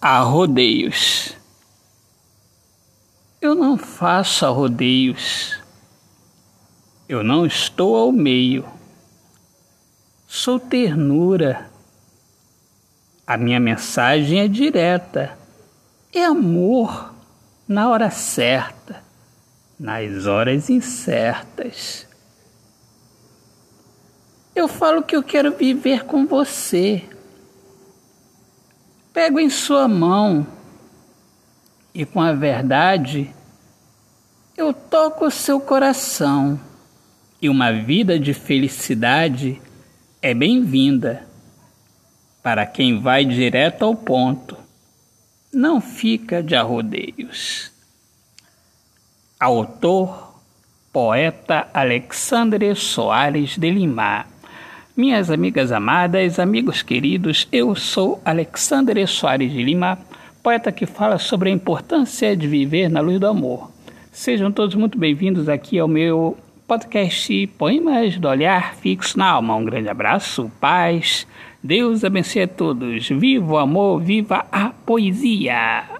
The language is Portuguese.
a rodeios. Eu não faço a rodeios. Eu não estou ao meio. Sou ternura. A minha mensagem é direta. É amor na hora certa, nas horas incertas. Eu falo que eu quero viver com você pego em sua mão e com a verdade eu toco seu coração e uma vida de felicidade é bem-vinda para quem vai direto ao ponto, não fica de arrodeios. Autor, poeta Alexandre Soares de Lima minhas amigas amadas, amigos queridos, eu sou Alexandre Soares de Lima, poeta que fala sobre a importância de viver na luz do amor. Sejam todos muito bem-vindos aqui ao meu podcast Poemas do Olhar Fixo na Alma. Um grande abraço, paz, Deus abençoe a todos. Viva o amor, viva a poesia!